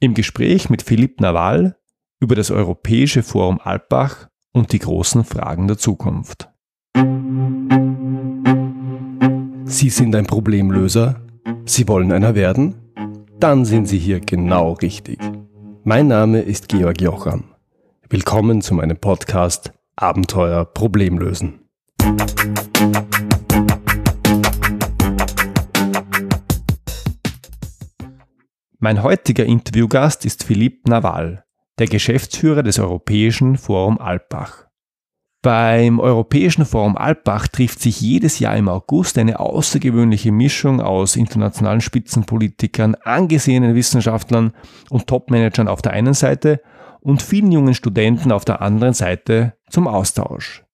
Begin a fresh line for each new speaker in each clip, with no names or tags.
Im Gespräch mit Philipp Nawal über das Europäische Forum Alpbach und die großen Fragen der Zukunft.
Sie sind ein Problemlöser? Sie wollen einer werden? Dann sind Sie hier genau richtig. Mein Name ist Georg Jocham. Willkommen zu meinem Podcast Abenteuer Problemlösen.
Mein heutiger Interviewgast ist Philipp Nawal, der Geschäftsführer des Europäischen Forum Alpbach. Beim Europäischen Forum Alpbach trifft sich jedes Jahr im August eine außergewöhnliche Mischung aus internationalen Spitzenpolitikern, angesehenen Wissenschaftlern und Topmanagern auf der einen Seite und vielen jungen Studenten auf der anderen Seite zum Austausch.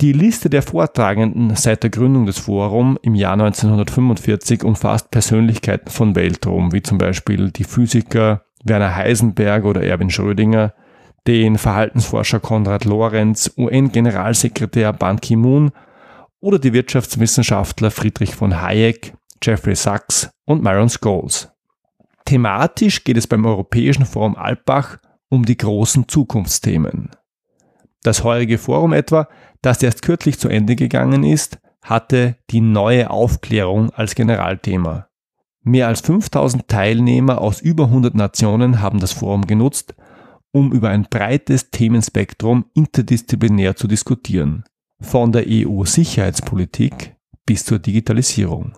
Die Liste der Vortragenden seit der Gründung des Forums im Jahr 1945 umfasst Persönlichkeiten von Weltruhm, wie zum Beispiel die Physiker Werner Heisenberg oder Erwin Schrödinger, den Verhaltensforscher Konrad Lorenz, UN-Generalsekretär Ban Ki-moon oder die Wirtschaftswissenschaftler Friedrich von Hayek, Jeffrey Sachs und Myron Scholes. Thematisch geht es beim Europäischen Forum Alpbach um die großen Zukunftsthemen. Das heurige Forum etwa, das erst kürzlich zu Ende gegangen ist, hatte die neue Aufklärung als Generalthema. Mehr als 5000 Teilnehmer aus über 100 Nationen haben das Forum genutzt, um über ein breites Themenspektrum interdisziplinär zu diskutieren, von der EU-Sicherheitspolitik bis zur Digitalisierung.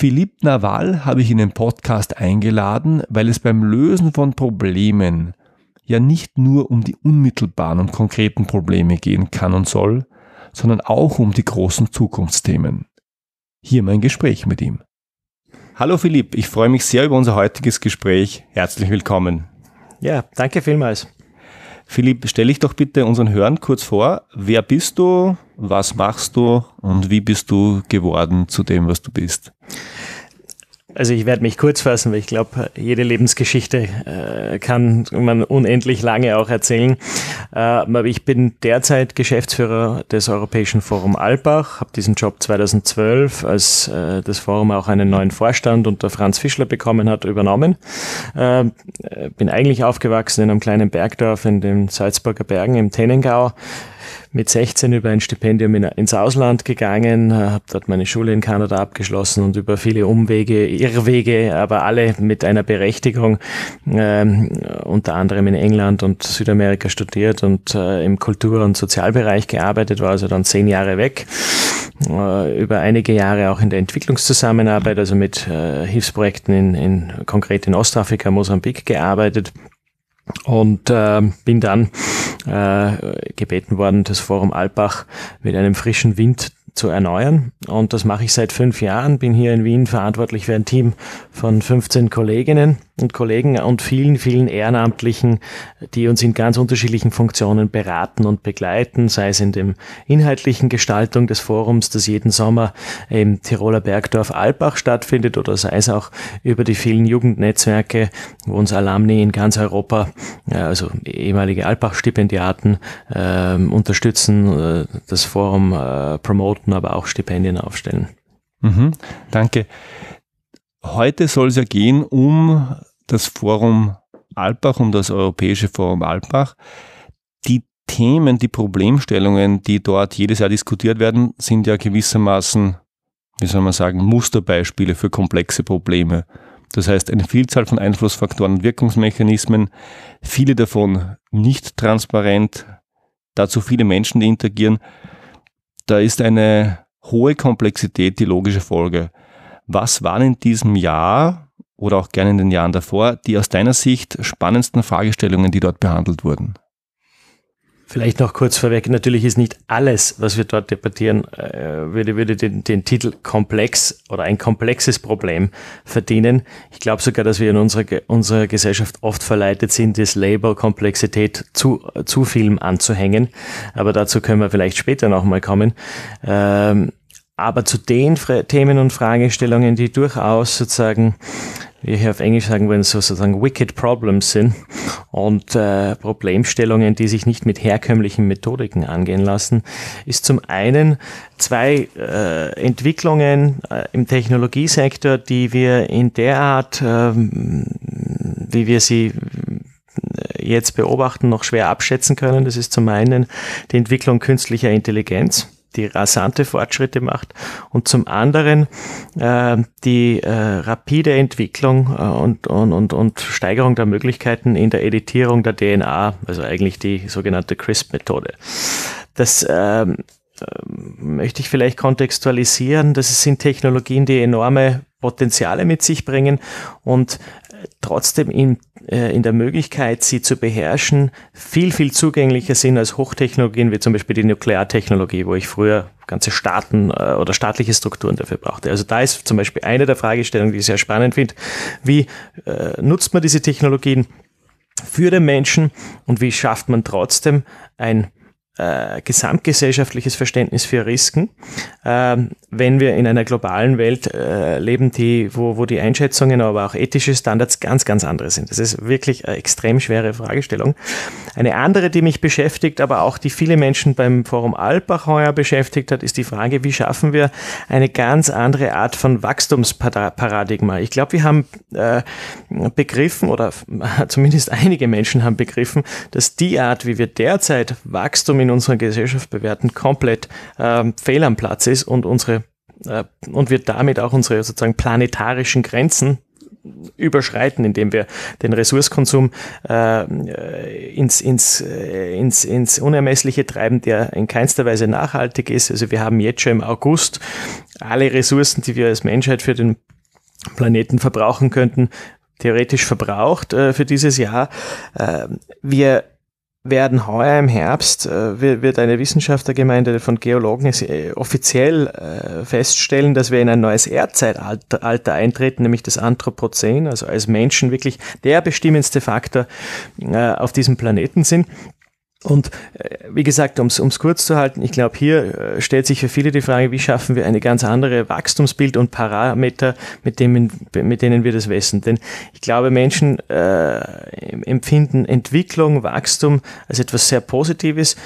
Philipp Nawal habe ich in den Podcast eingeladen, weil es beim Lösen von Problemen ja nicht nur um die unmittelbaren und konkreten Probleme gehen kann und soll, sondern auch um die großen Zukunftsthemen. Hier mein Gespräch mit ihm. Hallo Philipp, ich freue mich sehr über unser heutiges Gespräch. Herzlich willkommen.
Ja, danke vielmals.
Philipp, stell dich doch bitte unseren Hörern kurz vor. Wer bist du? Was machst du? Und wie bist du geworden zu dem, was du bist?
Also ich werde mich kurz fassen, weil ich glaube, jede Lebensgeschichte äh, kann man unendlich lange auch erzählen. Äh, ich bin derzeit Geschäftsführer des Europäischen Forum Alpbach, habe diesen Job 2012, als äh, das Forum auch einen neuen Vorstand unter Franz Fischler bekommen hat, übernommen. Äh, bin eigentlich aufgewachsen in einem kleinen Bergdorf in den Salzburger Bergen im Tennengau mit 16 über ein Stipendium in, ins Ausland gegangen, äh, habe dort meine Schule in Kanada abgeschlossen und über viele Umwege, Irrwege, aber alle mit einer Berechtigung, ähm, unter anderem in England und Südamerika studiert und äh, im Kultur- und Sozialbereich gearbeitet, war also dann zehn Jahre weg äh, über einige Jahre auch in der Entwicklungszusammenarbeit, also mit äh, Hilfsprojekten in, in konkret in Ostafrika, Mosambik gearbeitet und äh, bin dann äh, gebeten worden, das Forum Alpbach mit einem frischen Wind zu erneuern. Und das mache ich seit fünf Jahren, bin hier in Wien verantwortlich für ein Team von 15 Kolleginnen und Kollegen und vielen, vielen Ehrenamtlichen, die uns in ganz unterschiedlichen Funktionen beraten und begleiten, sei es in dem inhaltlichen Gestaltung des Forums, das jeden Sommer im Tiroler Bergdorf Alpbach stattfindet, oder sei es auch über die vielen Jugendnetzwerke, wo uns Alumni in ganz Europa, also ehemalige Alpbach-Stipendiaten, äh, unterstützen, äh, das Forum äh, promoten, aber auch Stipendien aufstellen.
Mhm, danke. Heute soll es ja gehen um das Forum Alpbach, um das Europäische Forum Alpbach. Die Themen, die Problemstellungen, die dort jedes Jahr diskutiert werden, sind ja gewissermaßen, wie soll man sagen, Musterbeispiele für komplexe Probleme. Das heißt, eine Vielzahl von Einflussfaktoren und Wirkungsmechanismen, viele davon nicht transparent, dazu viele Menschen, die interagieren. Da ist eine hohe Komplexität die logische Folge. Was waren in diesem Jahr oder auch gerne in den Jahren davor die aus deiner Sicht spannendsten Fragestellungen, die dort behandelt wurden?
Vielleicht noch kurz vorweg, natürlich ist nicht alles, was wir dort debattieren, äh, würde, würde den, den Titel komplex oder ein komplexes Problem verdienen. Ich glaube sogar, dass wir in unserer, unserer Gesellschaft oft verleitet sind, das Label Komplexität zu, zu vielem anzuhängen. Aber dazu können wir vielleicht später nochmal kommen. Ähm, aber zu den Themen und Fragestellungen, die durchaus sozusagen, wie hier auf Englisch sagen würden, so sozusagen wicked problems sind und äh, Problemstellungen, die sich nicht mit herkömmlichen Methodiken angehen lassen, ist zum einen zwei äh, Entwicklungen äh, im Technologiesektor, die wir in der Art ähm, wie wir sie jetzt beobachten, noch schwer abschätzen können. Das ist zum einen die Entwicklung künstlicher Intelligenz die rasante Fortschritte macht und zum anderen äh, die äh, rapide Entwicklung äh, und, und, und, und Steigerung der Möglichkeiten in der Editierung der DNA, also eigentlich die sogenannte CRISP-Methode. Das ähm, ähm, möchte ich vielleicht kontextualisieren. Das sind Technologien, die enorme Potenziale mit sich bringen und trotzdem in, äh, in der Möglichkeit, sie zu beherrschen, viel, viel zugänglicher sind als Hochtechnologien wie zum Beispiel die Nukleartechnologie, wo ich früher ganze Staaten äh, oder staatliche Strukturen dafür brauchte. Also da ist zum Beispiel eine der Fragestellungen, die ich sehr spannend finde. Wie äh, nutzt man diese Technologien für den Menschen und wie schafft man trotzdem ein äh, gesamtgesellschaftliches Verständnis für Risiken, äh, wenn wir in einer globalen Welt äh, leben, die, wo, wo die Einschätzungen, aber auch ethische Standards ganz, ganz andere sind. Das ist wirklich eine extrem schwere Fragestellung. Eine andere, die mich beschäftigt, aber auch die viele Menschen beim Forum Alpbach heuer beschäftigt hat, ist die Frage, wie schaffen wir eine ganz andere Art von Wachstumsparadigma. Ich glaube, wir haben äh, begriffen, oder zumindest einige Menschen haben begriffen, dass die Art, wie wir derzeit Wachstum in in unserer Gesellschaft bewerten, komplett ähm, fehl am Platz ist und unsere äh, und wir damit auch unsere sozusagen planetarischen Grenzen überschreiten, indem wir den Ressourcekonsum äh, ins, ins, äh, ins, ins Unermessliche treiben, der in keinster Weise nachhaltig ist. Also wir haben jetzt schon im August alle Ressourcen, die wir als Menschheit für den Planeten verbrauchen könnten, theoretisch verbraucht äh, für dieses Jahr. Äh, wir werden heuer im Herbst, äh, wird eine Wissenschaftlergemeinde von Geologen äh, offiziell äh, feststellen, dass wir in ein neues Erdzeitalter eintreten, nämlich das Anthropozän, also als Menschen wirklich der bestimmendste Faktor auf diesem Planeten sind. Und äh, wie gesagt, um es kurz zu halten, ich glaube, hier äh, stellt sich für viele die Frage, wie schaffen wir eine ganz andere Wachstumsbild und Parameter, mit, dem, mit denen wir das messen. Denn ich glaube, Menschen äh, empfinden Entwicklung, Wachstum als etwas sehr Positives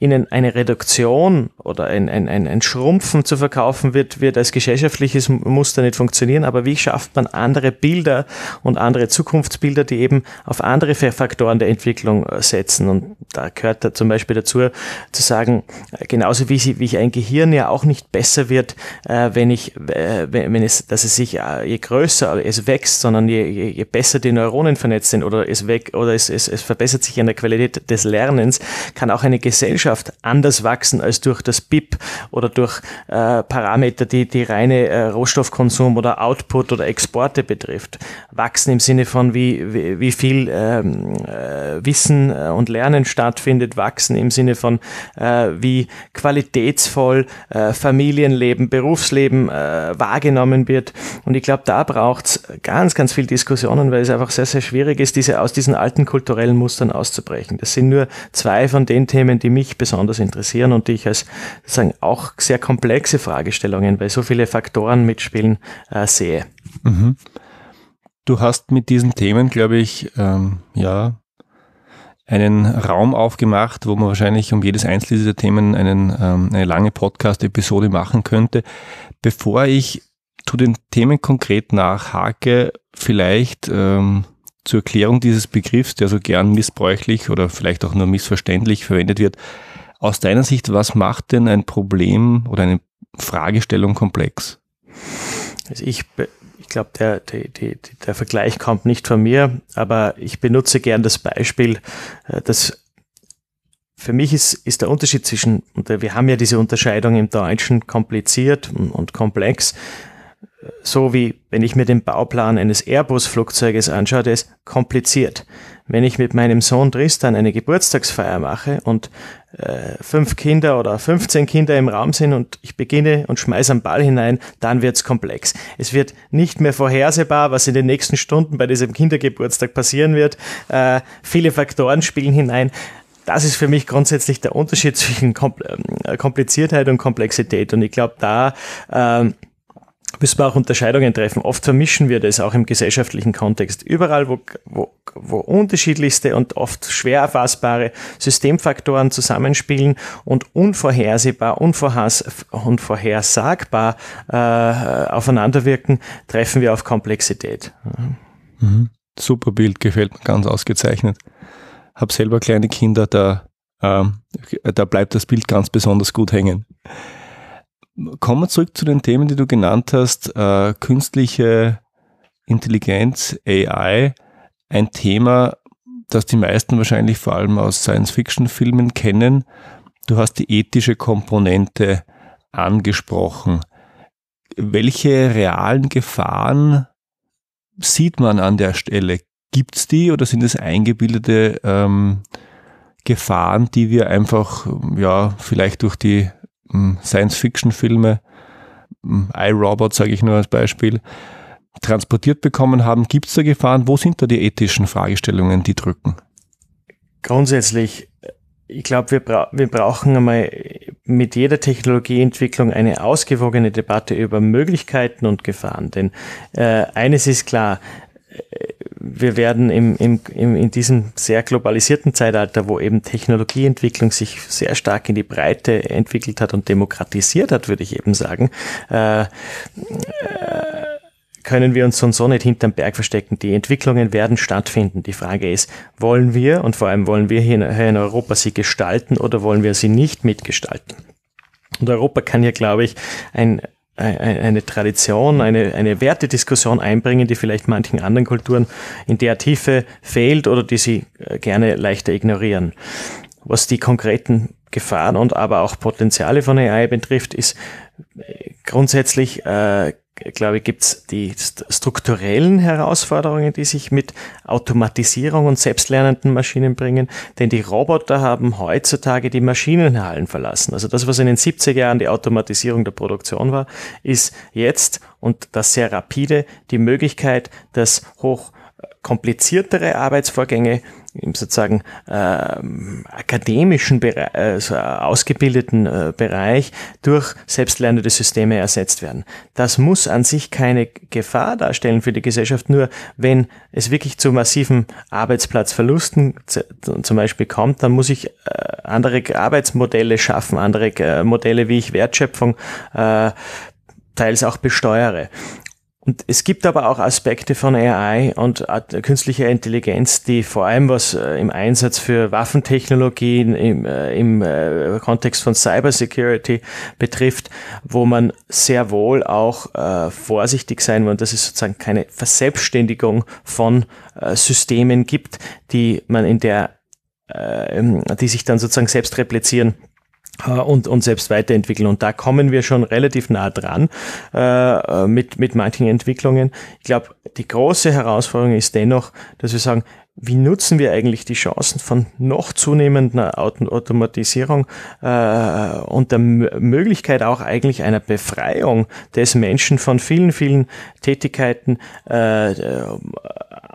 ihnen eine Reduktion oder ein, ein, ein, ein Schrumpfen zu verkaufen wird, wird als gesellschaftliches Muster nicht funktionieren. Aber wie schafft man andere Bilder und andere Zukunftsbilder, die eben auf andere Faktoren der Entwicklung äh, setzen? Und da gehört da zum Beispiel dazu zu sagen, äh, genauso wie, sie, wie ich ein Gehirn ja auch nicht besser wird, äh, wenn ich, äh, wenn es, dass es sich, äh, je größer es wächst, sondern je, je, je besser die Neuronen vernetzt sind oder es weg, oder es, es, es verbessert sich in der Qualität des Lernens, kann auch eine Gesellschaft Wirtschaft anders wachsen als durch das BIP oder durch äh, Parameter, die die reine äh, Rohstoffkonsum oder Output oder Exporte betrifft. Wachsen im Sinne von wie, wie, wie viel ähm, äh, Wissen äh, und Lernen stattfindet, wachsen im Sinne von äh, wie qualitätsvoll äh, Familienleben, Berufsleben wahrgenommen wird. Und ich glaube, da braucht es ganz, ganz viel Diskussionen, weil es einfach sehr, sehr schwierig ist, diese aus diesen alten kulturellen Mustern auszubrechen. Das sind nur zwei von den Themen, die mich besonders interessieren und die ich als sagen, auch sehr komplexe Fragestellungen, weil so viele Faktoren mitspielen, äh, sehe. Mhm.
Du hast mit diesen Themen, glaube ich, ähm, ja, einen Raum aufgemacht, wo man wahrscheinlich um jedes einzelne dieser Themen einen, ähm, eine lange Podcast-Episode machen könnte. Bevor ich zu den Themen konkret nachhake, vielleicht ähm, zur Erklärung dieses Begriffs, der so gern missbräuchlich oder vielleicht auch nur missverständlich verwendet wird, aus deiner Sicht, was macht denn ein Problem oder eine Fragestellung komplex?
Also ich, ich glaube, der, der, der Vergleich kommt nicht von mir, aber ich benutze gern das Beispiel, äh, dass für mich ist, ist der Unterschied zwischen, und wir haben ja diese Unterscheidung im Deutschen kompliziert und komplex, so wie wenn ich mir den Bauplan eines Airbus-Flugzeuges anschaue, der ist kompliziert. Wenn ich mit meinem Sohn Tristan eine Geburtstagsfeier mache und äh, fünf Kinder oder 15 Kinder im Raum sind und ich beginne und schmeiße einen Ball hinein, dann wird's komplex. Es wird nicht mehr vorhersehbar, was in den nächsten Stunden bei diesem Kindergeburtstag passieren wird. Äh, viele Faktoren spielen hinein. Das ist für mich grundsätzlich der Unterschied zwischen äh, Kompliziertheit und Komplexität. Und ich glaube, da ähm, müssen wir auch Unterscheidungen treffen. Oft vermischen wir das auch im gesellschaftlichen Kontext. Überall, wo, wo, wo unterschiedlichste und oft schwer erfassbare Systemfaktoren zusammenspielen und unvorhersehbar, unvorhersagbar äh, aufeinanderwirken, treffen wir auf Komplexität.
Mhm. Super Bild, gefällt mir ganz ausgezeichnet. Hab selber kleine Kinder, da, ähm, da bleibt das Bild ganz besonders gut hängen. Kommen wir zurück zu den Themen, die du genannt hast. Äh, künstliche Intelligenz, AI, ein Thema, das die meisten wahrscheinlich vor allem aus Science-Fiction-Filmen kennen. Du hast die ethische Komponente angesprochen. Welche realen Gefahren sieht man an der Stelle? Gibt es die oder sind es eingebildete ähm, Gefahren, die wir einfach, ja, vielleicht durch die Science-Fiction-Filme, ähm, iRobot sage ich nur als Beispiel, transportiert bekommen haben? Gibt es da Gefahren? Wo sind da die ethischen Fragestellungen, die drücken?
Grundsätzlich, ich glaube, wir, bra wir brauchen einmal mit jeder Technologieentwicklung eine ausgewogene Debatte über Möglichkeiten und Gefahren. Denn äh, eines ist klar, äh, wir werden im, im, im, in diesem sehr globalisierten Zeitalter, wo eben Technologieentwicklung sich sehr stark in die Breite entwickelt hat und demokratisiert hat, würde ich eben sagen, äh, äh, können wir uns so so nicht hinterm Berg verstecken. Die Entwicklungen werden stattfinden. Die Frage ist, wollen wir und vor allem wollen wir hier in Europa sie gestalten oder wollen wir sie nicht mitgestalten? Und Europa kann hier, glaube ich, ein, eine Tradition, eine, eine Wertediskussion einbringen, die vielleicht manchen anderen Kulturen in der Tiefe fehlt oder die sie äh, gerne leichter ignorieren. Was die konkreten Gefahren und aber auch Potenziale von AI betrifft, ist äh, grundsätzlich äh, glaube ich, gibt es die strukturellen Herausforderungen, die sich mit Automatisierung und selbstlernenden Maschinen bringen. Denn die Roboter haben heutzutage die Maschinenhallen verlassen. Also das, was in den 70er Jahren die Automatisierung der Produktion war, ist jetzt und das sehr rapide die Möglichkeit, dass hoch kompliziertere Arbeitsvorgänge im sozusagen äh, akademischen Bereich, also ausgebildeten äh, Bereich durch selbstlernende Systeme ersetzt werden. Das muss an sich keine Gefahr darstellen für die Gesellschaft, nur wenn es wirklich zu massiven Arbeitsplatzverlusten zum Beispiel kommt, dann muss ich äh, andere Arbeitsmodelle schaffen, andere äh, Modelle, wie ich Wertschöpfung äh, teils auch besteuere. Und es gibt aber auch Aspekte von AI und künstlicher Intelligenz, die vor allem was äh, im Einsatz für Waffentechnologien im, äh, im äh, Kontext von Cybersecurity betrifft, wo man sehr wohl auch äh, vorsichtig sein muss, dass es sozusagen keine Verselbstständigung von äh, Systemen gibt, die man in der, äh, die sich dann sozusagen selbst replizieren äh, und, und selbst weiterentwickeln. Und da kommen wir schon relativ nah dran äh, mit, mit manchen Entwicklungen. Ich glaube, die große Herausforderung ist dennoch, dass wir sagen, wie nutzen wir eigentlich die Chancen von noch zunehmender Automatisierung äh, und der M Möglichkeit auch eigentlich einer Befreiung des Menschen von vielen, vielen Tätigkeiten äh,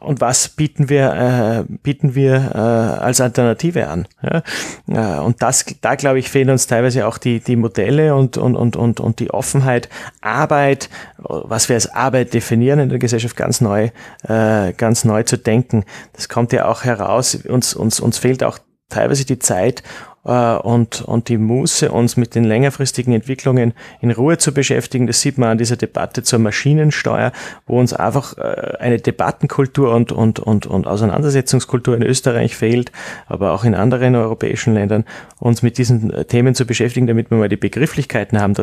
und was bieten wir, äh, bieten wir äh, als Alternative an. Ja? Äh, und das, da glaube ich, fehlen uns teilweise auch die, die Modelle und, und, und, und, und die Offenheit, Arbeit, was wir als Arbeit definieren in der Gesellschaft ganz neu, äh, ganz neu zu denken. Das kommt ja auch heraus. Uns, uns, uns fehlt auch teilweise die Zeit, äh, und, und die Muße, uns mit den längerfristigen Entwicklungen in Ruhe zu beschäftigen. Das sieht man an dieser Debatte zur Maschinensteuer, wo uns einfach äh, eine Debattenkultur und, und, und, und Auseinandersetzungskultur in Österreich fehlt, aber auch in anderen europäischen Ländern, uns mit diesen äh, Themen zu beschäftigen, damit wir mal die Begrifflichkeiten haben,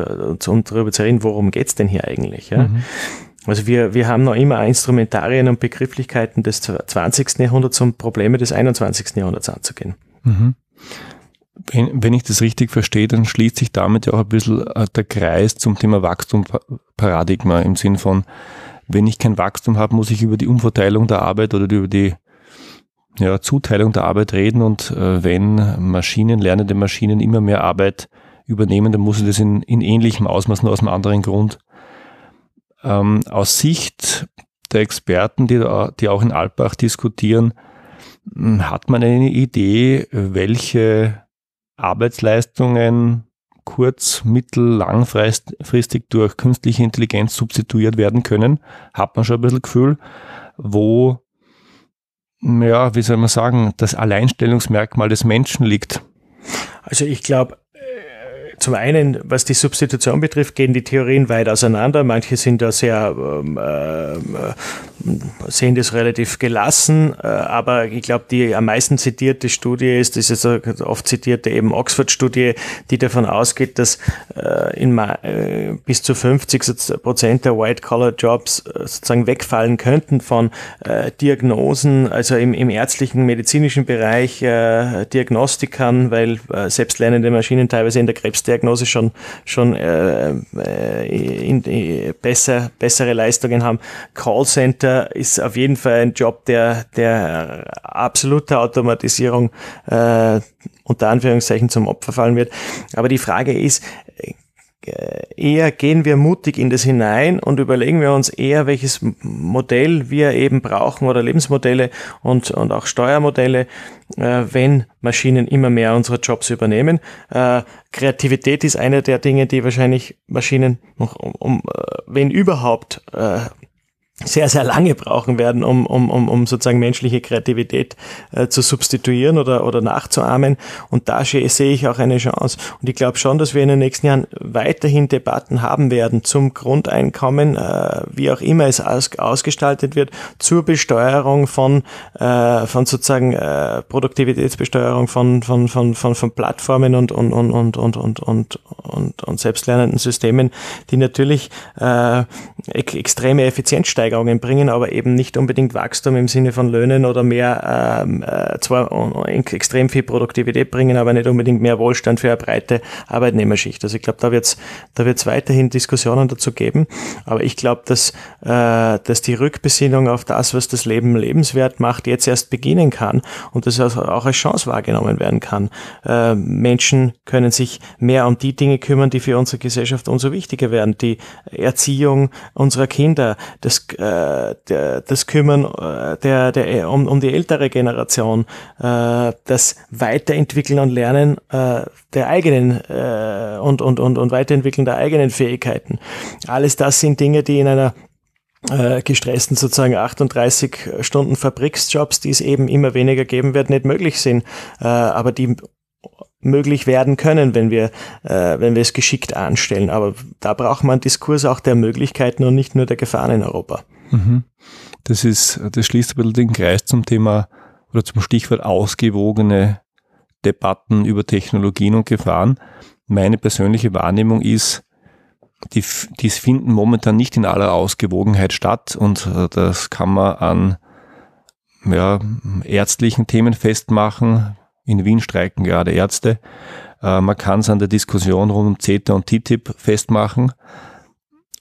um darüber zu reden, worum geht's denn hier eigentlich. Ja? Mhm. Also wir, wir haben noch immer Instrumentarien und Begrifflichkeiten des 20. Jahrhunderts, um Probleme des 21. Jahrhunderts anzugehen. Mhm
wenn, wenn ich das richtig verstehe, dann schließt sich damit ja auch ein bisschen äh, der Kreis zum Thema Wachstumsparadigma im Sinn von, wenn ich kein Wachstum habe, muss ich über die Umverteilung der Arbeit oder über die ja, Zuteilung der Arbeit reden und äh, wenn Maschinen, lernende Maschinen immer mehr Arbeit übernehmen, dann muss ich das in, in ähnlichem Ausmaß, nur aus einem anderen Grund. Ähm, aus Sicht der Experten, die, die auch in Alpbach diskutieren, hm, hat man eine Idee, welche Arbeitsleistungen kurz-, mittel-, langfristig durch künstliche Intelligenz substituiert werden können, hat man schon ein bisschen Gefühl, wo, ja, wie soll man sagen, das Alleinstellungsmerkmal des Menschen liegt.
Also ich glaube, zum einen, was die Substitution betrifft, gehen die Theorien weit auseinander. Manche sind da sehr ähm, äh, sehen das relativ gelassen, äh, aber ich glaube, die am meisten zitierte Studie ist, das ist eine oft zitierte eben Oxford-Studie, die davon ausgeht, dass äh, in, äh, bis zu 50 Prozent der White-Collar-Jobs sozusagen wegfallen könnten von Diagnosen, also im, im ärztlichen, medizinischen Bereich, Diagnostikern, weil selbstlernende Maschinen teilweise in der Krebsdiagnose schon, schon in, in besser, bessere Leistungen haben. Callcenter ist auf jeden Fall ein Job, der, der absoluter Automatisierung äh, unter Anführungszeichen zum Opfer fallen wird. Aber die Frage ist, äh, eher gehen wir mutig in das hinein und überlegen wir uns eher, welches Modell wir eben brauchen oder Lebensmodelle und, und auch Steuermodelle, äh, wenn Maschinen immer mehr unsere Jobs übernehmen. Äh, Kreativität ist eine der Dinge, die wahrscheinlich Maschinen noch, um, um äh, wenn überhaupt, äh, sehr, sehr lange brauchen werden, um, um, um, um sozusagen menschliche Kreativität äh, zu substituieren oder, oder nachzuahmen. Und da sehe ich auch eine Chance. Und ich glaube schon, dass wir in den nächsten Jahren weiterhin Debatten haben werden zum Grundeinkommen, äh, wie auch immer es aus, ausgestaltet wird, zur Besteuerung von, äh, von sozusagen äh, Produktivitätsbesteuerung von, von, von, von, von Plattformen und, und, und, und, und, und, und, und, und selbstlernenden Systemen, die natürlich äh, extreme Effizienzsteigerungen Preissteigerungen bringen, aber eben nicht unbedingt Wachstum im Sinne von Löhnen oder mehr, ähm, äh, zwar extrem viel Produktivität bringen, aber nicht unbedingt mehr Wohlstand für eine breite Arbeitnehmerschicht. Also ich glaube, da wird es da wird's weiterhin Diskussionen dazu geben, aber ich glaube, dass, äh, dass die Rückbesinnung auf das, was das Leben lebenswert macht, jetzt erst beginnen kann und das auch als Chance wahrgenommen werden kann. Äh, Menschen können sich mehr um die Dinge kümmern, die für unsere Gesellschaft umso wichtiger werden. Die Erziehung unserer Kinder, das äh, der, das Kümmern äh, der, der, um, um die ältere Generation, äh, das Weiterentwickeln und Lernen äh, der eigenen äh, und, und, und, und Weiterentwickeln der eigenen Fähigkeiten. Alles das sind Dinge, die in einer äh, gestressten sozusagen 38 Stunden Fabriksjobs, die es eben immer weniger geben wird, nicht möglich sind, äh, aber die möglich werden können, wenn wir, äh, wenn wir es geschickt anstellen. Aber da braucht man einen Diskurs auch der Möglichkeiten und nicht nur der Gefahren in Europa. Mhm.
Das ist, das schließt ein bisschen den Kreis zum Thema oder zum Stichwort ausgewogene Debatten über Technologien und Gefahren. Meine persönliche Wahrnehmung ist, die, die finden momentan nicht in aller Ausgewogenheit statt und äh, das kann man an ja, ärztlichen Themen festmachen, in Wien streiken gerade Ärzte. Äh, man kann es an der Diskussion rund um CETA und TTIP festmachen.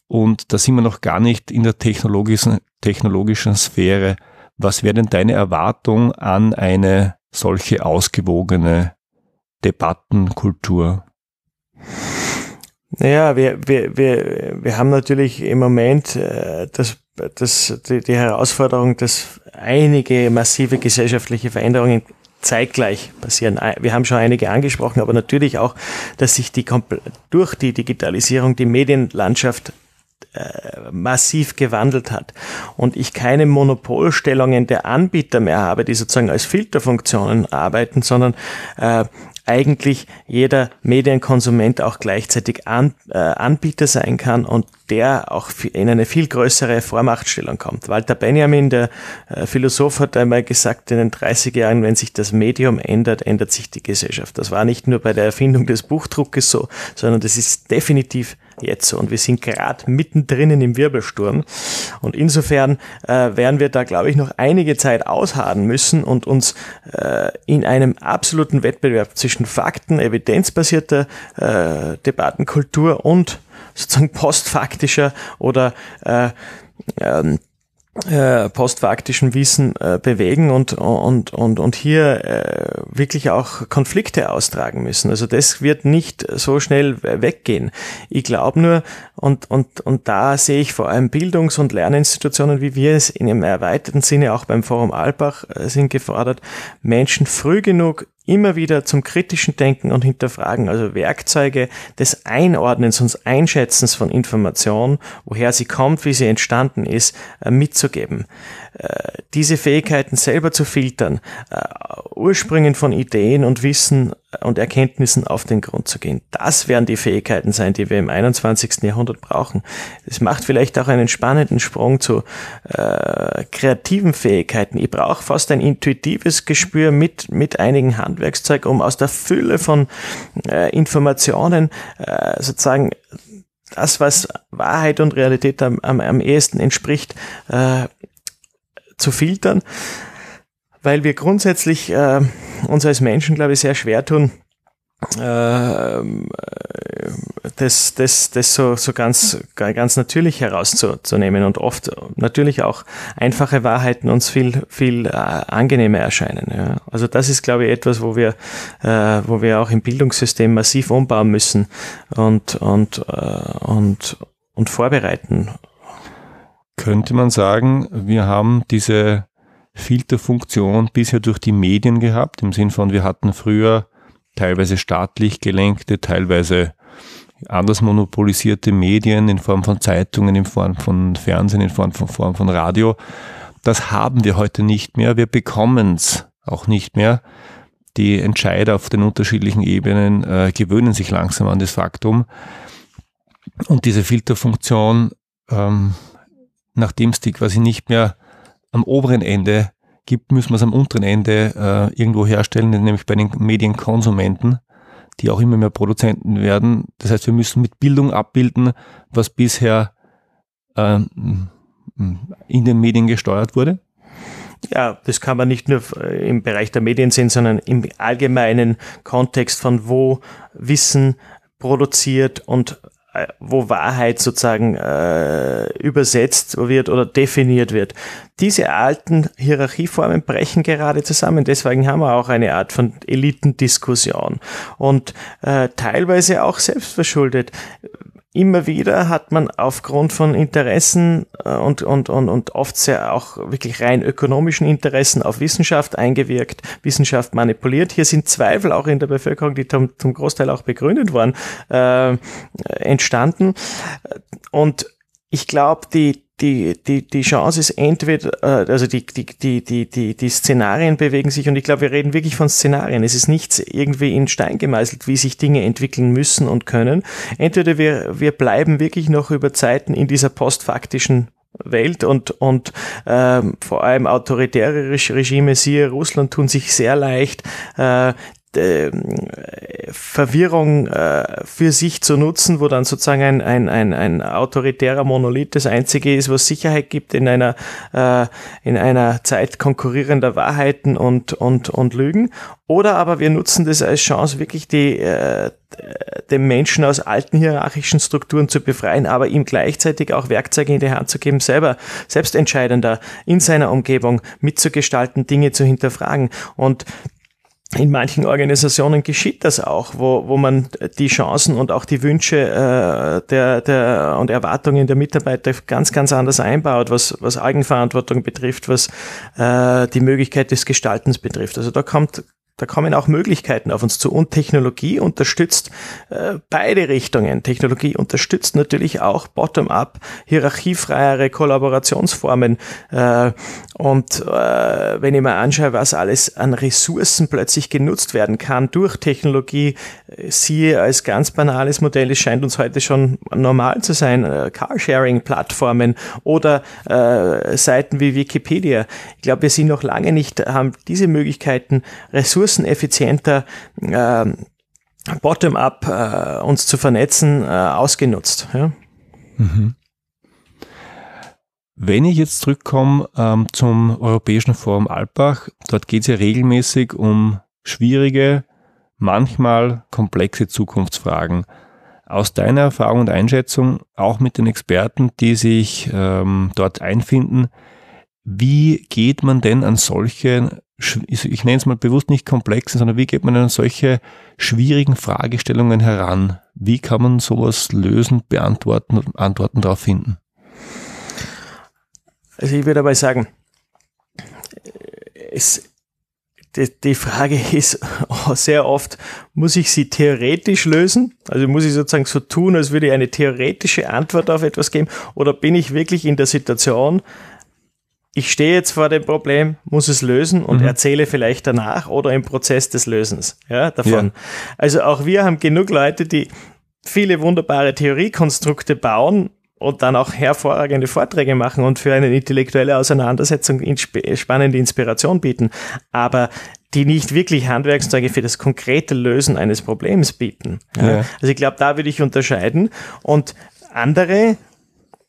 Und da sind wir noch gar nicht in der technologischen, technologischen Sphäre. Was wäre denn deine Erwartung an eine solche ausgewogene Debattenkultur?
Naja, wir, wir, wir, wir haben natürlich im Moment äh, das, das, die, die Herausforderung, dass einige massive gesellschaftliche Veränderungen zeitgleich passieren. Wir haben schon einige angesprochen, aber natürlich auch, dass sich die durch die Digitalisierung die Medienlandschaft äh, massiv gewandelt hat und ich keine Monopolstellungen der Anbieter mehr habe, die sozusagen als Filterfunktionen arbeiten, sondern äh, eigentlich jeder Medienkonsument auch gleichzeitig An, äh, Anbieter sein kann und der auch in eine viel größere Vormachtstellung kommt. Walter Benjamin, der äh, Philosoph, hat einmal gesagt, in den 30 Jahren, wenn sich das Medium ändert, ändert sich die Gesellschaft. Das war nicht nur bei der Erfindung des Buchdruckes so, sondern das ist definitiv jetzt so. Und wir sind gerade mittendrin im Wirbelsturm. Und insofern äh, werden wir da, glaube ich, noch einige Zeit ausharren müssen und uns äh, in einem absoluten Wettbewerb zwischen Fakten, evidenzbasierter äh, Debattenkultur und sozusagen postfaktischer oder äh, ähm, äh, postfaktischen Wissen äh, bewegen und, und, und, und hier äh, wirklich auch Konflikte austragen müssen. Also das wird nicht so schnell weggehen. Ich glaube nur, und, und, und da sehe ich vor allem Bildungs- und Lerninstitutionen, wie wir es in einem erweiterten Sinne auch beim Forum Albach äh, sind gefordert, Menschen früh genug immer wieder zum kritischen Denken und Hinterfragen, also Werkzeuge des Einordnens und Einschätzens von Information, woher sie kommt, wie sie entstanden ist, äh, mitzugeben. Äh, diese Fähigkeiten selber zu filtern, äh, Ursprüngen von Ideen und Wissen und Erkenntnissen auf den Grund zu gehen. Das werden die Fähigkeiten sein, die wir im 21. Jahrhundert brauchen. Es macht vielleicht auch einen spannenden Sprung zu äh, kreativen Fähigkeiten. Ich brauche fast ein intuitives Gespür mit, mit einigen Handwerkszeug, um aus der Fülle von äh, Informationen äh, sozusagen das, was Wahrheit und Realität am, am, am ehesten entspricht, äh, zu filtern weil wir grundsätzlich äh, uns als Menschen, glaube ich, sehr schwer tun, äh, das, das, das so, so ganz, ganz natürlich herauszunehmen und oft natürlich auch einfache Wahrheiten uns viel, viel äh, angenehmer erscheinen. Ja. Also das ist, glaube ich, etwas, wo wir, äh, wo wir auch im Bildungssystem massiv umbauen müssen und, und, äh, und, und vorbereiten.
Könnte man sagen, wir haben diese Filterfunktion bisher durch die Medien gehabt, im Sinn von, wir hatten früher teilweise staatlich gelenkte, teilweise anders monopolisierte Medien in Form von Zeitungen, in Form von Fernsehen, in Form von, Form von Radio. Das haben wir heute nicht mehr. Wir bekommen es auch nicht mehr. Die Entscheider auf den unterschiedlichen Ebenen äh, gewöhnen sich langsam an das Faktum. Und diese Filterfunktion, ähm, nachdem es die quasi nicht mehr am oberen Ende gibt, müssen wir es am unteren Ende äh, irgendwo herstellen, nämlich bei den Medienkonsumenten, die auch immer mehr Produzenten werden. Das heißt, wir müssen mit Bildung abbilden, was bisher äh, in den Medien gesteuert wurde.
Ja, das kann man nicht nur im Bereich der Medien sehen, sondern im allgemeinen Kontext von wo Wissen produziert und äh, wo Wahrheit sozusagen äh, übersetzt wird oder definiert wird. Diese alten Hierarchieformen brechen gerade zusammen. Deswegen haben wir auch eine Art von Elitendiskussion und äh, teilweise auch selbstverschuldet immer wieder hat man aufgrund von Interessen äh, und, und, und, und oft sehr auch wirklich rein ökonomischen Interessen auf Wissenschaft eingewirkt, Wissenschaft manipuliert. Hier sind Zweifel auch in der Bevölkerung, die zum, zum Großteil auch begründet waren, äh, entstanden. Und ich glaube, die, die, die, die Chance ist entweder, äh, also die, die, die, die, die, die Szenarien bewegen sich und ich glaube, wir reden wirklich von Szenarien. Es ist nichts irgendwie in Stein gemeißelt, wie sich Dinge entwickeln müssen und können. Entweder wir, wir bleiben wirklich noch über Zeiten in dieser postfaktischen Welt und, und ähm, vor allem autoritäre Regime, siehe Russland, tun sich sehr leicht, äh, äh, Verwirrung äh, für sich zu nutzen, wo dann sozusagen ein, ein, ein, ein autoritärer Monolith das einzige ist, was Sicherheit gibt in einer, äh, in einer Zeit konkurrierender Wahrheiten und, und, und Lügen. Oder aber wir nutzen das als Chance, wirklich die, äh, den Menschen aus alten hierarchischen Strukturen zu befreien, aber ihm gleichzeitig auch Werkzeuge in die Hand zu geben, selber selbstentscheidender in seiner Umgebung mitzugestalten, Dinge zu hinterfragen. Und in manchen Organisationen geschieht das auch, wo, wo man die Chancen und auch die Wünsche äh, der, der und Erwartungen der Mitarbeiter ganz, ganz anders einbaut, was, was Eigenverantwortung betrifft, was äh, die Möglichkeit des Gestaltens betrifft. Also da kommt da kommen auch Möglichkeiten auf uns zu und Technologie unterstützt äh, beide Richtungen. Technologie unterstützt natürlich auch bottom-up, hierarchiefreiere Kollaborationsformen. Äh, und äh, wenn ich mir anschaue, was alles an Ressourcen plötzlich genutzt werden kann durch Technologie, äh, siehe als ganz banales Modell, es scheint uns heute schon normal zu sein, äh, Carsharing-Plattformen oder äh, Seiten wie Wikipedia. Ich glaube, wir sind noch lange nicht, haben diese Möglichkeiten, Ressourcen ressourceneffizienter äh, bottom-up äh, uns zu vernetzen, äh, ausgenutzt. Ja? Mhm.
Wenn ich jetzt zurückkomme ähm, zum Europäischen Forum Alpbach, dort geht es ja regelmäßig um schwierige, manchmal komplexe Zukunftsfragen. Aus deiner Erfahrung und Einschätzung, auch mit den Experten, die sich ähm, dort einfinden, wie geht man denn an solche ich nenne es mal bewusst nicht komplexe, sondern wie geht man an solche schwierigen Fragestellungen heran? Wie kann man sowas lösen, beantworten und Antworten darauf finden?
Also ich würde dabei sagen, es, die, die Frage ist sehr oft, muss ich sie theoretisch lösen? Also muss ich sozusagen so tun, als würde ich eine theoretische Antwort auf etwas geben? Oder bin ich wirklich in der Situation, ich stehe jetzt vor dem Problem, muss es lösen und mhm. erzähle vielleicht danach oder im Prozess des Lösens ja, davon. Ja. Also auch wir haben genug Leute, die viele wunderbare Theoriekonstrukte bauen und dann auch hervorragende Vorträge machen und für eine intellektuelle Auseinandersetzung spannende Inspiration bieten, aber die nicht wirklich Handwerkszeuge für das konkrete Lösen eines Problems bieten. Ja. Also ich glaube, da würde ich unterscheiden und andere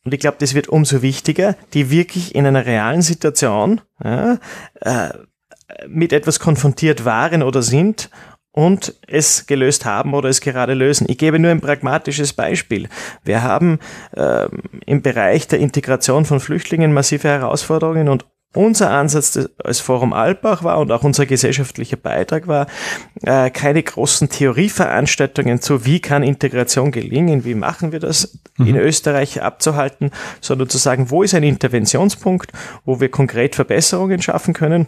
und ich glaube, das wird umso wichtiger, die wirklich in einer realen Situation ja, äh, mit etwas konfrontiert waren oder sind und es gelöst haben oder es gerade lösen. Ich gebe nur ein pragmatisches Beispiel. Wir haben äh, im Bereich der Integration von Flüchtlingen massive Herausforderungen und unser Ansatz als Forum Alpbach war und auch unser gesellschaftlicher Beitrag war, äh, keine großen Theorieveranstaltungen zu, wie kann Integration gelingen, wie machen wir das mhm. in Österreich abzuhalten, sondern zu sagen, wo ist ein Interventionspunkt, wo wir konkret Verbesserungen schaffen können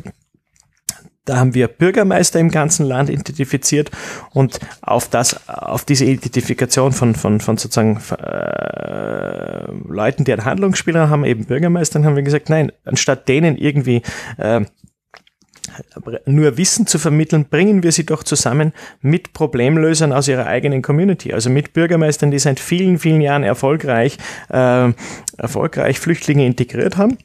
da haben wir Bürgermeister im ganzen Land identifiziert und auf das, auf diese Identifikation von, von, von sozusagen äh, Leuten, die einen Handlungsspieler haben, eben Bürgermeistern, haben wir gesagt, nein, anstatt denen irgendwie äh, nur Wissen zu vermitteln, bringen wir sie doch zusammen mit Problemlösern aus ihrer eigenen Community, also mit Bürgermeistern, die seit vielen, vielen Jahren erfolgreich, äh, erfolgreich Flüchtlinge integriert haben.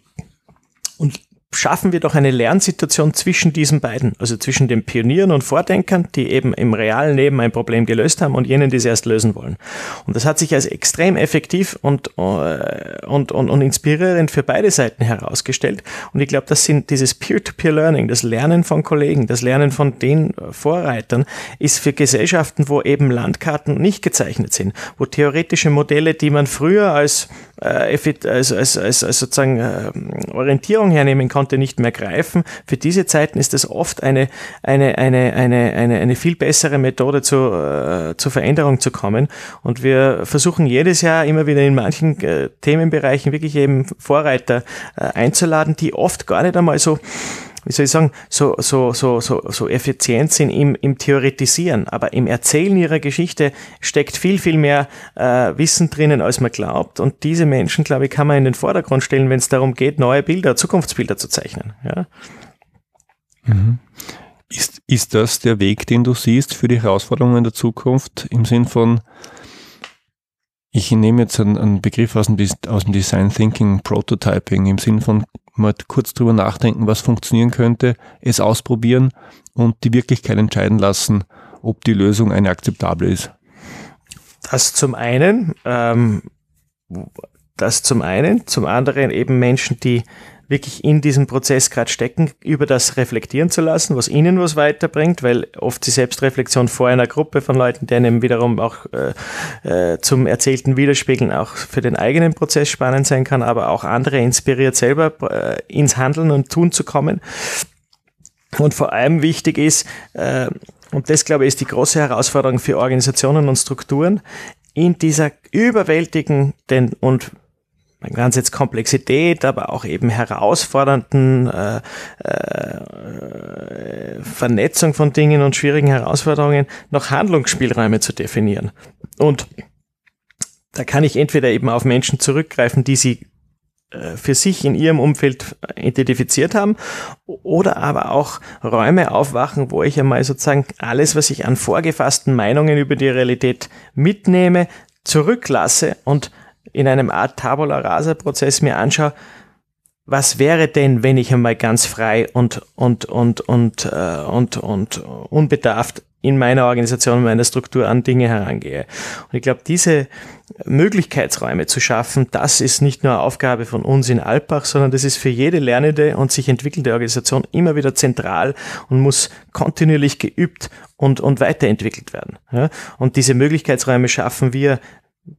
Und schaffen wir doch eine Lernsituation zwischen diesen beiden, also zwischen den Pionieren und Vordenkern, die eben im realen Leben ein Problem gelöst haben und jenen, die es erst lösen wollen. Und das hat sich als extrem effektiv und, äh, und, und, und inspirierend für beide Seiten herausgestellt. Und ich glaube, das sind dieses Peer-to-Peer-Learning, das Lernen von Kollegen, das Lernen von den Vorreitern, ist für Gesellschaften, wo eben Landkarten nicht gezeichnet sind, wo theoretische Modelle, die man früher als, äh, als, als, als, als sozusagen äh, Orientierung hernehmen konnte, konnte nicht mehr greifen. Für diese Zeiten ist es oft eine, eine, eine, eine, eine, eine viel bessere Methode zu, äh, zur Veränderung zu kommen. Und wir versuchen jedes Jahr immer wieder in manchen äh, Themenbereichen wirklich eben Vorreiter äh, einzuladen, die oft gar nicht einmal so wie soll ich sagen, so, so, so, so, so effizient sind im, im Theoretisieren. Aber im Erzählen ihrer Geschichte steckt viel, viel mehr äh, Wissen drinnen, als man glaubt. Und diese Menschen, glaube ich, kann man in den Vordergrund stellen, wenn es darum geht, neue Bilder, Zukunftsbilder zu zeichnen. Ja.
Mhm. Ist, ist das der Weg, den du siehst für die Herausforderungen der Zukunft im Sinn von, ich nehme jetzt einen, einen Begriff aus dem, aus dem Design Thinking, Prototyping, im Sinn von mal kurz drüber nachdenken, was funktionieren könnte, es ausprobieren und die Wirklichkeit entscheiden lassen, ob die Lösung eine akzeptable ist.
Das zum einen, ähm, das zum einen, zum anderen eben Menschen, die wirklich in diesem Prozess gerade stecken, über das reflektieren zu lassen, was ihnen was weiterbringt, weil oft die Selbstreflexion vor einer Gruppe von Leuten, denen wiederum auch äh, äh, zum erzählten Widerspiegeln auch für den eigenen Prozess spannend sein kann, aber auch andere inspiriert selber äh, ins Handeln und Tun zu kommen. Und vor allem wichtig ist, äh, und das glaube ich ist die große Herausforderung für Organisationen und Strukturen, in dieser überwältigenden und man kann es jetzt Komplexität, aber auch eben herausfordernden äh, äh, Vernetzung von Dingen und schwierigen Herausforderungen noch Handlungsspielräume zu definieren. Und da kann ich entweder eben auf Menschen zurückgreifen, die sie äh, für sich in ihrem Umfeld identifiziert haben oder aber auch Räume aufwachen, wo ich einmal sozusagen alles, was ich an vorgefassten Meinungen über die Realität mitnehme, zurücklasse und in einem Art Tabula Rasa Prozess mir anschaue, was wäre denn, wenn ich einmal ganz frei und, und, und, und, äh, und, und unbedarft in meiner Organisation, in meiner Struktur an Dinge herangehe. Und ich glaube, diese Möglichkeitsräume zu schaffen, das ist nicht nur Aufgabe von uns in Alpbach, sondern das ist für jede lernende und sich entwickelnde Organisation immer wieder zentral und muss kontinuierlich geübt und, und weiterentwickelt werden. Ja? Und diese Möglichkeitsräume schaffen wir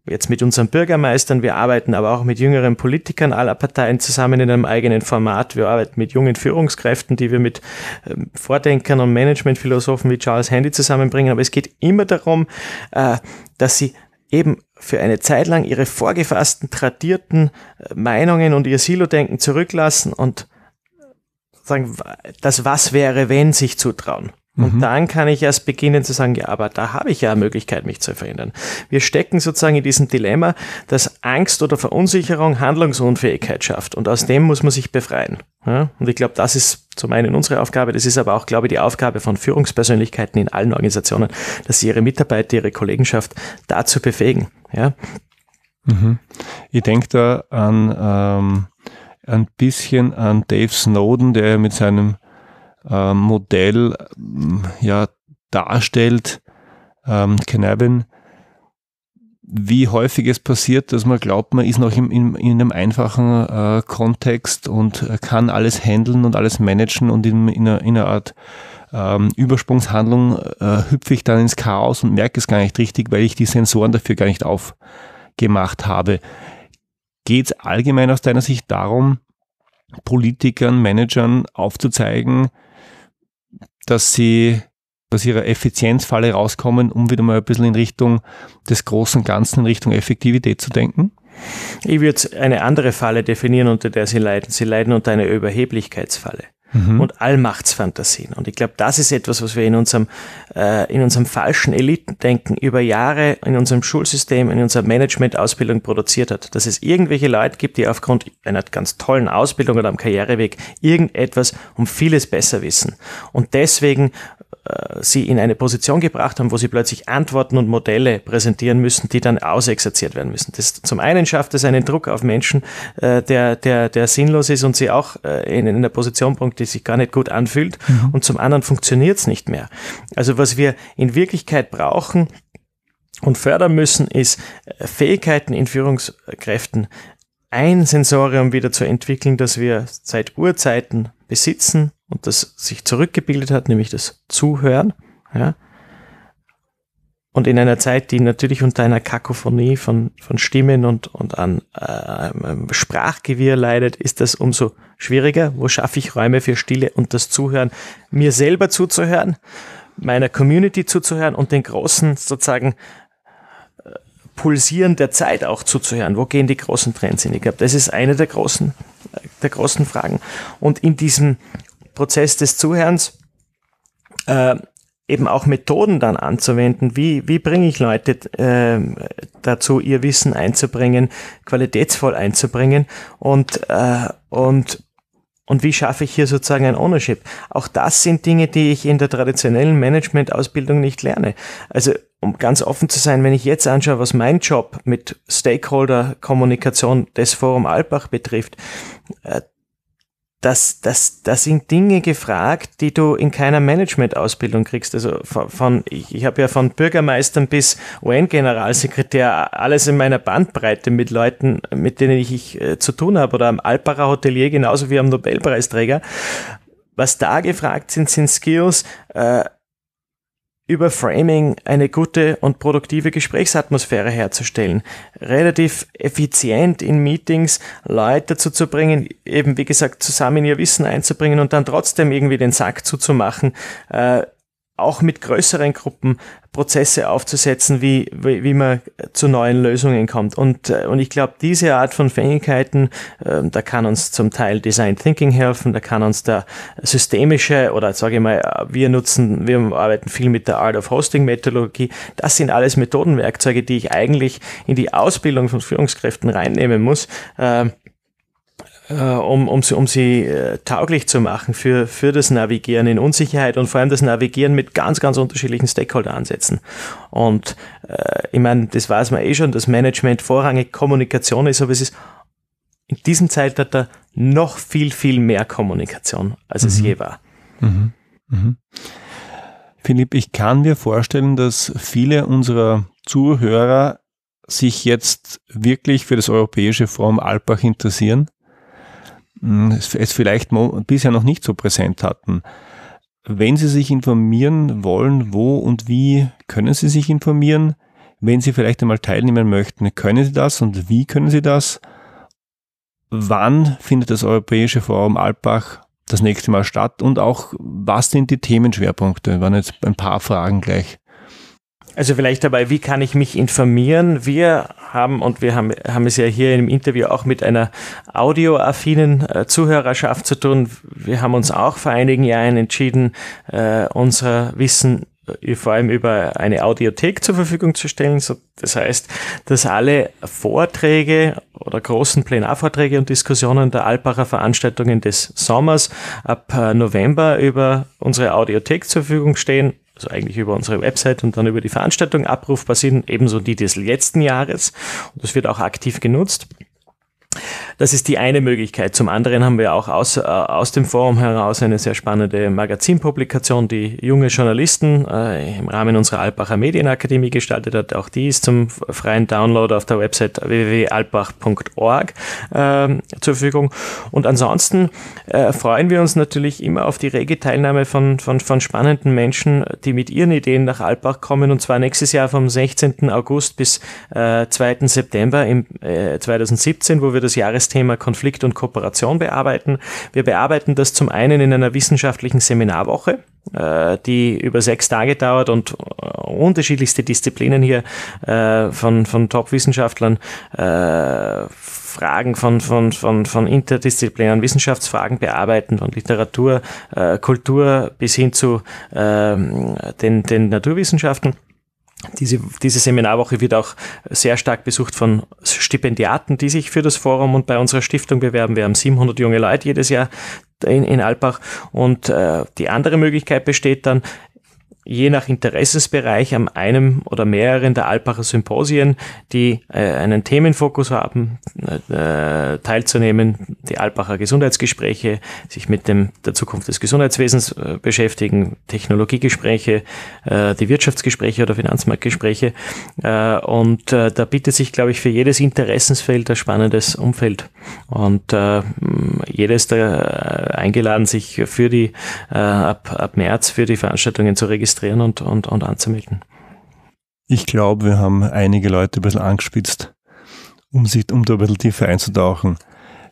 jetzt mit unseren Bürgermeistern, wir arbeiten aber auch mit jüngeren Politikern aller Parteien zusammen in einem eigenen Format. Wir arbeiten mit jungen Führungskräften, die wir mit ähm, Vordenkern und Managementphilosophen wie Charles Handy zusammenbringen. Aber es geht immer darum, äh, dass sie eben für eine Zeit lang ihre vorgefassten, tradierten äh, Meinungen und ihr Silo-Denken zurücklassen und sagen, das Was wäre, wenn sich zutrauen. Und mhm. dann kann ich erst beginnen zu sagen, ja, aber da habe ich ja eine Möglichkeit, mich zu verändern. Wir stecken sozusagen in diesem Dilemma, dass Angst oder Verunsicherung Handlungsunfähigkeit schafft. Und aus dem muss man sich befreien. Ja? Und ich glaube, das ist zum einen unsere Aufgabe, das ist aber auch, glaube ich, die Aufgabe von Führungspersönlichkeiten in allen Organisationen, dass sie ihre Mitarbeiter, ihre Kollegenschaft dazu befähigen. Ja?
Mhm. Ich denke da an ähm, ein bisschen an Dave Snowden, der mit seinem äh, Modell ja, darstellt, ähm, Canabin, wie häufig es passiert, dass man glaubt, man ist noch in, in, in einem einfachen äh, Kontext und kann alles handeln und alles managen und in, in, einer, in einer Art ähm, Übersprungshandlung äh, hüpfe ich dann ins Chaos und merke es gar nicht richtig, weil ich die Sensoren dafür gar nicht aufgemacht habe. Geht es allgemein aus deiner Sicht darum, Politikern, Managern aufzuzeigen, dass sie aus ihrer Effizienzfalle rauskommen, um wieder mal ein bisschen in Richtung des großen Ganzen, in Richtung Effektivität zu denken?
Ich würde eine andere Falle definieren, unter der sie leiden. Sie leiden unter einer Überheblichkeitsfalle mhm. und Allmachtsfantasien. Und ich glaube, das ist etwas, was wir in unserem, äh, in unserem falschen Elitendenken über Jahre in unserem Schulsystem, in unserer Managementausbildung produziert hat. Dass es irgendwelche Leute gibt, die aufgrund einer ganz tollen Ausbildung oder am Karriereweg irgendetwas um vieles besser wissen. Und deswegen sie in eine Position gebracht haben, wo sie plötzlich Antworten und Modelle präsentieren müssen, die dann ausexerziert werden müssen. Das, zum einen schafft es einen Druck auf Menschen, äh, der, der, der sinnlos ist und sie auch äh, in, in einer Position bringt, die sich gar nicht gut anfühlt. Mhm. Und zum anderen funktioniert es nicht mehr. Also was wir in Wirklichkeit brauchen, und fördern müssen, ist äh, Fähigkeiten in Führungskräften, ein Sensorium wieder zu entwickeln, das wir seit Urzeiten besitzen und das sich zurückgebildet hat, nämlich das Zuhören. Ja. Und in einer Zeit, die natürlich unter einer Kakophonie von, von Stimmen und, und an äh, Sprachgewirr leidet, ist das umso schwieriger. Wo schaffe ich Räume für Stille und das Zuhören? Mir selber zuzuhören, meiner Community zuzuhören und den großen sozusagen Pulsieren der Zeit auch zuzuhören. Wo gehen die großen Trends hin? Ich glaube, das ist eine der großen, der großen Fragen. Und in diesem Prozess des Zuhörens äh, eben auch Methoden dann anzuwenden. Wie, wie bringe ich Leute äh, dazu, ihr Wissen einzubringen, qualitätsvoll einzubringen und, äh, und und wie schaffe ich hier sozusagen ein Ownership? Auch das sind Dinge, die ich in der traditionellen Management-Ausbildung nicht lerne. Also um ganz offen zu sein, wenn ich jetzt anschaue, was mein Job mit Stakeholder-Kommunikation des Forum Alpbach betrifft, äh, das, das, das sind Dinge gefragt, die du in keiner Management-Ausbildung kriegst. Also von, ich, ich habe ja von Bürgermeistern bis UN-Generalsekretär alles in meiner Bandbreite mit Leuten, mit denen ich, ich äh, zu tun habe, oder am Alpacher Hotelier genauso wie am Nobelpreisträger. Was da gefragt sind, sind Skills, äh, über Framing eine gute und produktive Gesprächsatmosphäre herzustellen, relativ effizient in Meetings Leute dazu zu bringen, eben wie gesagt zusammen ihr Wissen einzubringen und dann trotzdem irgendwie den Sack zuzumachen, äh, auch mit größeren Gruppen Prozesse aufzusetzen, wie, wie, wie man zu neuen Lösungen kommt. Und, äh, und ich glaube, diese Art von Fähigkeiten, äh, da kann uns zum Teil Design Thinking helfen, da kann uns der systemische oder sage ich mal, wir nutzen, wir arbeiten viel mit der Art of Hosting Methodologie. Das sind alles Methodenwerkzeuge, die ich eigentlich in die Ausbildung von Führungskräften reinnehmen muss. Äh, äh, um, um sie, um sie äh, tauglich zu machen für, für das Navigieren in Unsicherheit und vor allem das Navigieren mit ganz, ganz unterschiedlichen Stakeholder-Ansätzen. Und äh, ich meine, das weiß man eh schon, dass Management vorrangig Kommunikation ist, aber es ist in diesem Zeitalter noch viel, viel mehr Kommunikation, als mhm. es je war. Mhm.
Mhm. Philipp, ich kann mir vorstellen, dass viele unserer Zuhörer sich jetzt wirklich für das Europäische Forum Alpbach interessieren es vielleicht bisher noch nicht so präsent hatten. Wenn Sie sich informieren wollen, wo und wie können Sie sich informieren? Wenn Sie vielleicht einmal teilnehmen möchten, können Sie das und wie können Sie das? Wann findet das Europäische Forum Alpbach das nächste Mal statt und auch was sind die Themenschwerpunkte? Das waren jetzt ein paar Fragen gleich.
Also vielleicht dabei, wie kann ich mich informieren? Wir haben, und wir haben, haben es ja hier im Interview auch mit einer audioaffinen äh, Zuhörerschaft zu tun. Wir haben uns auch vor einigen Jahren entschieden, äh, unser Wissen äh, vor allem über eine Audiothek zur Verfügung zu stellen. Das heißt, dass alle Vorträge oder großen Plenarvorträge und Diskussionen der Alpacher Veranstaltungen des Sommers ab äh, November über unsere Audiothek zur Verfügung stehen also eigentlich über unsere Website und dann über die Veranstaltung abrufbar sind, ebenso die des letzten Jahres. Und das wird auch aktiv genutzt. Das ist die eine Möglichkeit. Zum anderen haben wir auch aus, äh, aus dem Forum heraus eine sehr spannende Magazinpublikation, die junge Journalisten äh, im Rahmen unserer Alpacher Medienakademie gestaltet hat. Auch die ist zum freien Download auf der Website www.alpbach.org äh, zur Verfügung. Und ansonsten äh, freuen wir uns natürlich immer auf die rege Teilnahme von, von, von spannenden Menschen, die mit ihren Ideen nach Alpbach kommen. Und zwar nächstes Jahr vom 16. August bis äh, 2. September im äh, 2017, wo wir das Jahres Thema Konflikt und Kooperation bearbeiten. Wir bearbeiten das zum einen in einer wissenschaftlichen Seminarwoche, äh, die über sechs Tage dauert und äh, unterschiedlichste Disziplinen hier äh, von, von Top-Wissenschaftlern Fragen von, von, von, von interdisziplinären Wissenschaftsfragen bearbeiten, von Literatur, Kultur bis hin zu ähm, den, den Naturwissenschaften. Diese, diese Seminarwoche wird auch sehr stark besucht von Stipendiaten, die sich für das Forum und bei unserer Stiftung bewerben. Wir haben 700 junge Leute jedes Jahr in, in Alpbach. Und äh, die andere Möglichkeit besteht dann, je nach Interessensbereich an einem oder mehreren der Alpacher Symposien, die äh, einen Themenfokus haben, äh, teilzunehmen, die Alpacher Gesundheitsgespräche, sich mit dem, der Zukunft des Gesundheitswesens äh, beschäftigen, Technologiegespräche, äh, die Wirtschaftsgespräche oder Finanzmarktgespräche. Äh, und äh, da bietet sich, glaube ich, für jedes Interessensfeld ein spannendes Umfeld. Und jeder ist da eingeladen, sich für die ab, ab März für die Veranstaltungen zu registrieren registrieren und, und, und anzumelden.
Ich glaube, wir haben einige Leute ein bisschen angespitzt, um sich, um da ein bisschen tiefer einzutauchen.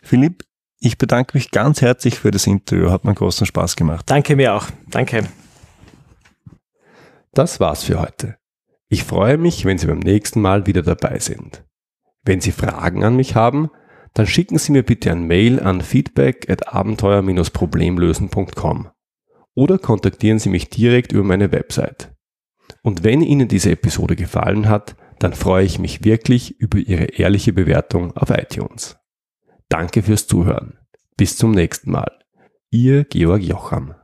Philipp, ich bedanke mich ganz herzlich für das Interview. Hat mir großen Spaß gemacht.
Danke mir auch. Danke.
Das war's für heute. Ich freue mich, wenn Sie beim nächsten Mal wieder dabei sind. Wenn Sie Fragen an mich haben, dann schicken Sie mir bitte ein Mail an feedback at abenteuer-problemlösen.com oder kontaktieren Sie mich direkt über meine Website. Und wenn Ihnen diese Episode gefallen hat, dann freue ich mich wirklich über Ihre ehrliche Bewertung auf iTunes. Danke fürs Zuhören. Bis zum nächsten Mal. Ihr Georg Jocham.